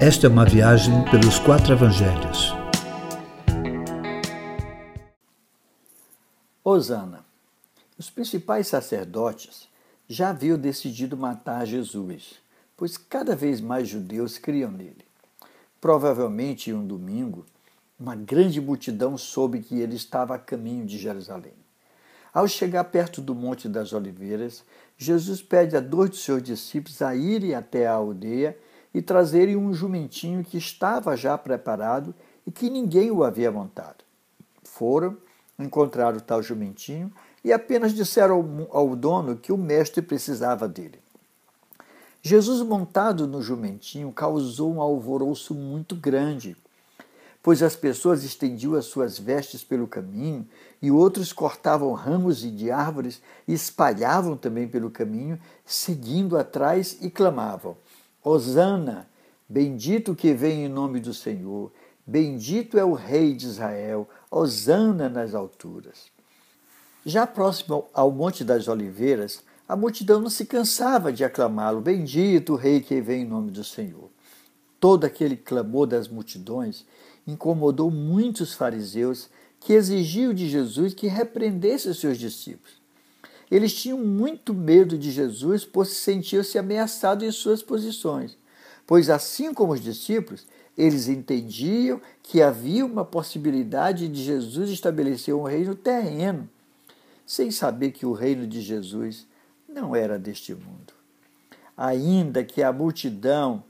Esta é uma viagem pelos quatro evangelhos. Osana. Os principais sacerdotes já haviam decidido matar Jesus, pois cada vez mais judeus criam nele. Provavelmente em um domingo, uma grande multidão soube que ele estava a caminho de Jerusalém. Ao chegar perto do Monte das Oliveiras, Jesus pede a dois de seus discípulos a irem até a aldeia e trazerem um jumentinho que estava já preparado e que ninguém o havia montado. Foram, encontraram o tal jumentinho e apenas disseram ao, ao dono que o mestre precisava dele. Jesus, montado no jumentinho, causou um alvoroço muito grande, pois as pessoas estendiam as suas vestes pelo caminho e outros cortavam ramos de árvores e espalhavam também pelo caminho, seguindo atrás e clamavam: Hosana, bendito que vem em nome do Senhor, bendito é o Rei de Israel, Hosana nas alturas. Já próximo ao Monte das Oliveiras, a multidão não se cansava de aclamá-lo: Bendito o Rei que vem em nome do Senhor. Todo aquele clamor das multidões incomodou muitos fariseus que exigiam de Jesus que repreendesse os seus discípulos. Eles tinham muito medo de Jesus, pois sentiam-se ameaçados em suas posições, pois, assim como os discípulos, eles entendiam que havia uma possibilidade de Jesus estabelecer um reino terreno, sem saber que o reino de Jesus não era deste mundo. Ainda que a multidão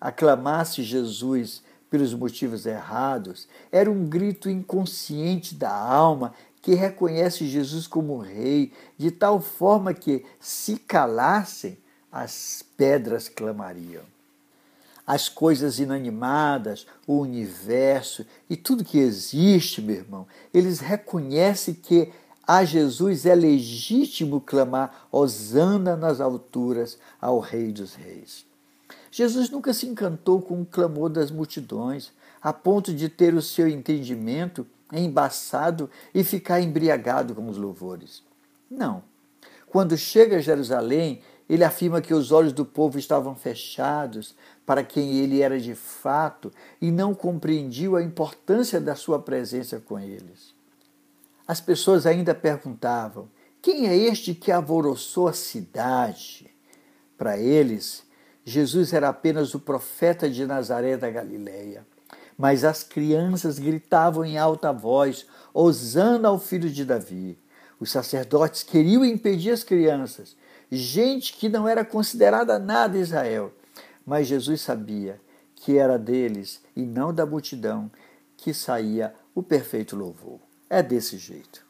aclamasse Jesus pelos motivos errados, era um grito inconsciente da alma que reconhece Jesus como rei, de tal forma que, se calassem, as pedras clamariam. As coisas inanimadas, o universo e tudo que existe, meu irmão, eles reconhecem que a Jesus é legítimo clamar Hosana nas alturas ao Rei dos Reis. Jesus nunca se encantou com o clamor das multidões, a ponto de ter o seu entendimento embaçado e ficar embriagado com os louvores. Não. Quando chega a Jerusalém, ele afirma que os olhos do povo estavam fechados para quem ele era de fato e não compreendiu a importância da sua presença com eles. As pessoas ainda perguntavam: quem é este que alvoroçou a cidade? Para eles, Jesus era apenas o profeta de Nazaré da Galileia. Mas as crianças gritavam em alta voz: Hosana ao filho de Davi. Os sacerdotes queriam impedir as crianças, gente que não era considerada nada Israel. Mas Jesus sabia que era deles e não da multidão que saía o perfeito louvor. É desse jeito.